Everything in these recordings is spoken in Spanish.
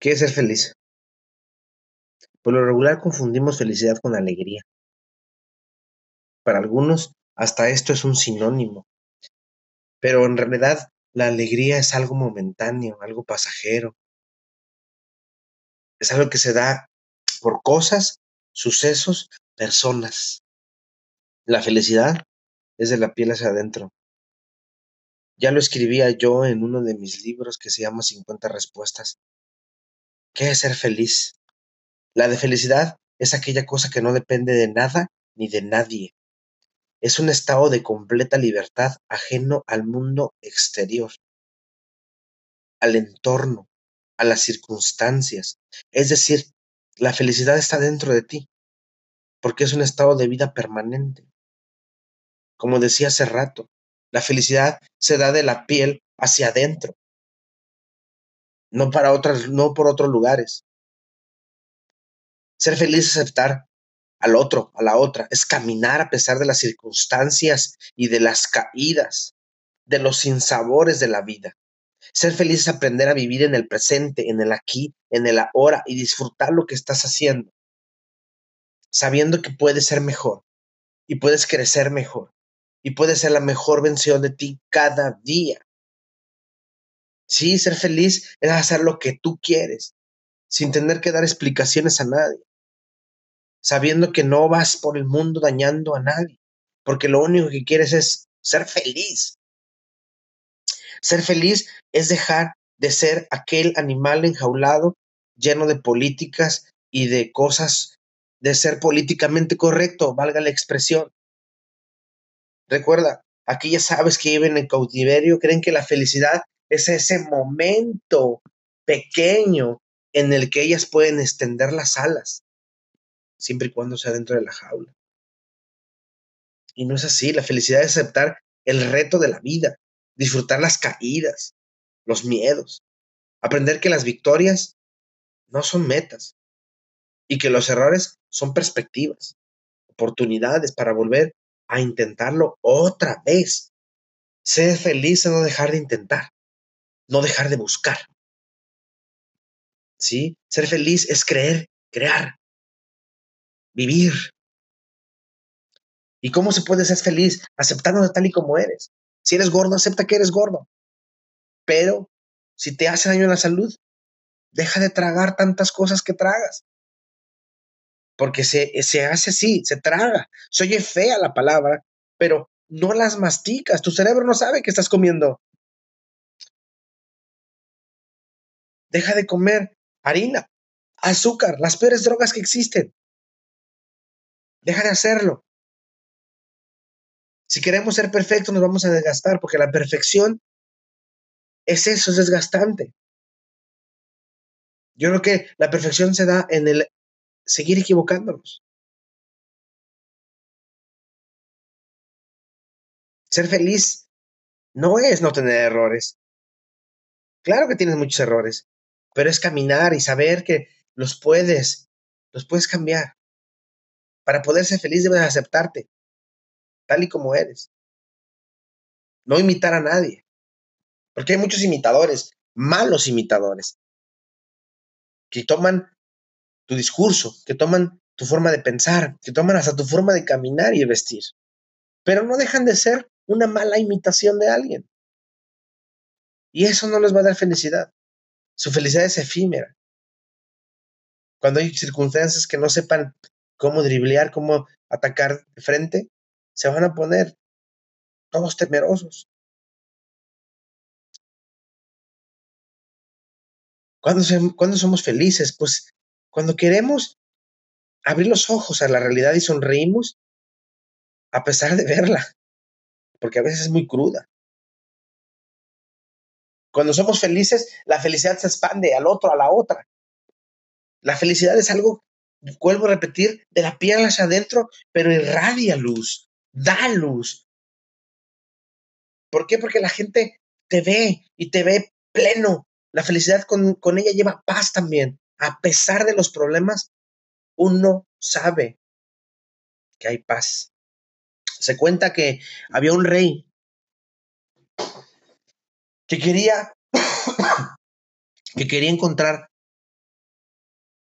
¿Qué es ser feliz? Por lo regular confundimos felicidad con alegría. Para algunos, hasta esto es un sinónimo. Pero en realidad, la alegría es algo momentáneo, algo pasajero. Es algo que se da por cosas, sucesos, personas. La felicidad es de la piel hacia adentro. Ya lo escribía yo en uno de mis libros que se llama 50 respuestas. ¿Qué es ser feliz? La de felicidad es aquella cosa que no depende de nada ni de nadie. Es un estado de completa libertad ajeno al mundo exterior, al entorno, a las circunstancias. Es decir, la felicidad está dentro de ti, porque es un estado de vida permanente. Como decía hace rato, la felicidad se da de la piel hacia adentro, no para otras, no por otros lugares. Ser feliz es aceptar al otro, a la otra, es caminar a pesar de las circunstancias y de las caídas, de los sinsabores de la vida. Ser feliz es aprender a vivir en el presente, en el aquí, en el ahora y disfrutar lo que estás haciendo, sabiendo que puedes ser mejor y puedes crecer mejor y puedes ser la mejor versión de ti cada día. Sí, ser feliz es hacer lo que tú quieres, sin tener que dar explicaciones a nadie, sabiendo que no vas por el mundo dañando a nadie, porque lo único que quieres es ser feliz. Ser feliz es dejar de ser aquel animal enjaulado lleno de políticas y de cosas de ser políticamente correcto, valga la expresión. Recuerda, aquellas aves que viven en cautiverio creen que la felicidad es ese momento pequeño en el que ellas pueden extender las alas, siempre y cuando sea dentro de la jaula. Y no es así, la felicidad es aceptar el reto de la vida, disfrutar las caídas, los miedos, aprender que las victorias no son metas y que los errores son perspectivas, oportunidades para volver a intentarlo otra vez. Ser feliz es no dejar de intentar, no dejar de buscar. ¿Sí? Ser feliz es creer, crear, vivir. ¿Y cómo se puede ser feliz? Aceptándote tal y como eres. Si eres gordo, acepta que eres gordo. Pero si te hace daño en la salud, deja de tragar tantas cosas que tragas. Porque se, se hace así, se traga. Se oye fea la palabra, pero no las masticas. Tu cerebro no sabe que estás comiendo. Deja de comer harina, azúcar, las peores drogas que existen. Deja de hacerlo. Si queremos ser perfectos, nos vamos a desgastar, porque la perfección es eso, es desgastante. Yo creo que la perfección se da en el seguir equivocándonos. Ser feliz no es no tener errores. Claro que tienes muchos errores, pero es caminar y saber que los puedes, los puedes cambiar. Para poder ser feliz debes aceptarte tal y como eres. No imitar a nadie. Porque hay muchos imitadores, malos imitadores, que toman tu discurso, que toman tu forma de pensar, que toman hasta tu forma de caminar y vestir. Pero no dejan de ser una mala imitación de alguien. Y eso no les va a dar felicidad. Su felicidad es efímera. Cuando hay circunstancias que no sepan cómo driblear, cómo atacar de frente, se van a poner todos temerosos. ¿Cuándo, somos felices? Pues cuando queremos abrir los ojos a la realidad y sonreímos a pesar de verla, porque a veces es muy cruda. Cuando somos felices, la felicidad se expande al otro, a la otra. La felicidad es algo, vuelvo a repetir, de la piel hacia adentro, pero irradia luz da luz. ¿Por qué? Porque la gente te ve y te ve pleno. La felicidad con, con ella lleva paz también. A pesar de los problemas, uno sabe que hay paz. Se cuenta que había un rey que quería que quería encontrar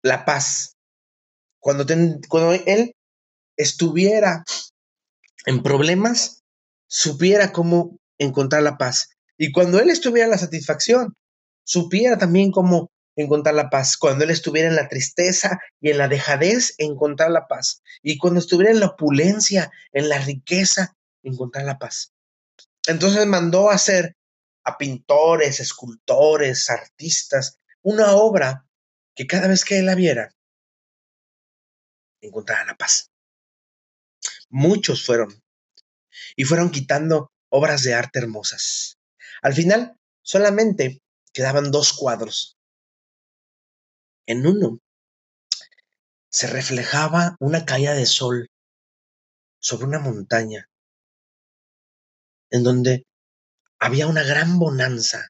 la paz. Cuando, cuando él estuviera en problemas, supiera cómo encontrar la paz. Y cuando él estuviera en la satisfacción, supiera también cómo encontrar la paz. Cuando él estuviera en la tristeza y en la dejadez, encontrar la paz. Y cuando estuviera en la opulencia, en la riqueza, encontrar la paz. Entonces mandó a hacer a pintores, escultores, artistas, una obra que cada vez que él la viera, encontrara la paz. Muchos fueron y fueron quitando obras de arte hermosas. Al final, solamente quedaban dos cuadros. En uno se reflejaba una caída de sol sobre una montaña, en donde había una gran bonanza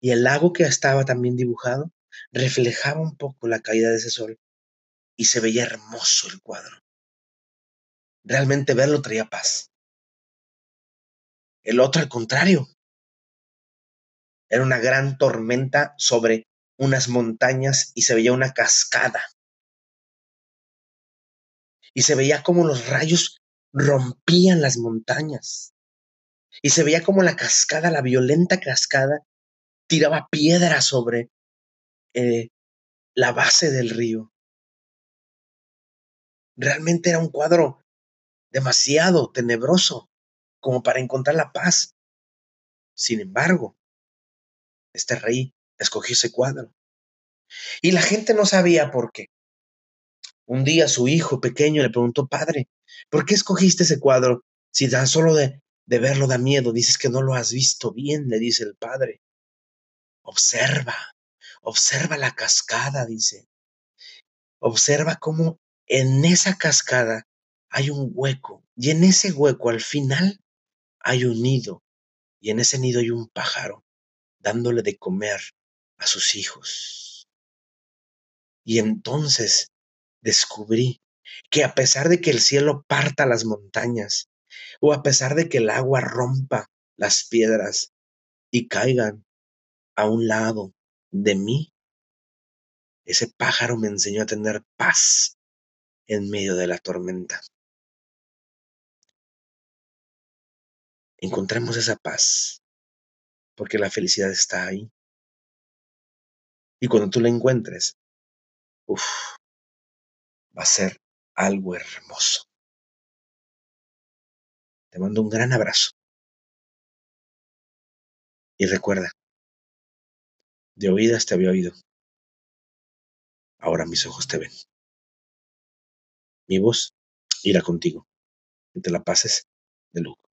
y el lago que estaba también dibujado reflejaba un poco la caída de ese sol y se veía hermoso el cuadro. Realmente verlo traía paz. El otro, al contrario, era una gran tormenta sobre unas montañas y se veía una cascada. Y se veía como los rayos rompían las montañas. Y se veía como la cascada, la violenta cascada, tiraba piedra sobre eh, la base del río. Realmente era un cuadro demasiado tenebroso como para encontrar la paz. Sin embargo, este rey escogió ese cuadro. Y la gente no sabía por qué. Un día su hijo pequeño le preguntó, padre, ¿por qué escogiste ese cuadro? Si tan solo de, de verlo da miedo, dices que no lo has visto bien, le dice el padre. Observa, observa la cascada, dice. Observa cómo en esa cascada hay un hueco y en ese hueco al final hay un nido y en ese nido hay un pájaro dándole de comer a sus hijos. Y entonces descubrí que a pesar de que el cielo parta las montañas, o a pesar de que el agua rompa las piedras y caigan a un lado de mí, ese pájaro me enseñó a tener paz en medio de la tormenta. Encontremos esa paz, porque la felicidad está ahí. Y cuando tú la encuentres, uff, va a ser algo hermoso. Te mando un gran abrazo. Y recuerda, de oídas te había oído. Ahora mis ojos te ven. Mi voz irá contigo. Que te la pases de lujo.